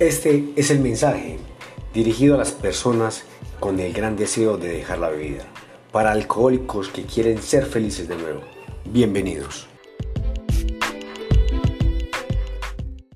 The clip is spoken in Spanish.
Este es el mensaje dirigido a las personas con el gran deseo de dejar la bebida, para alcohólicos que quieren ser felices de nuevo. Bienvenidos.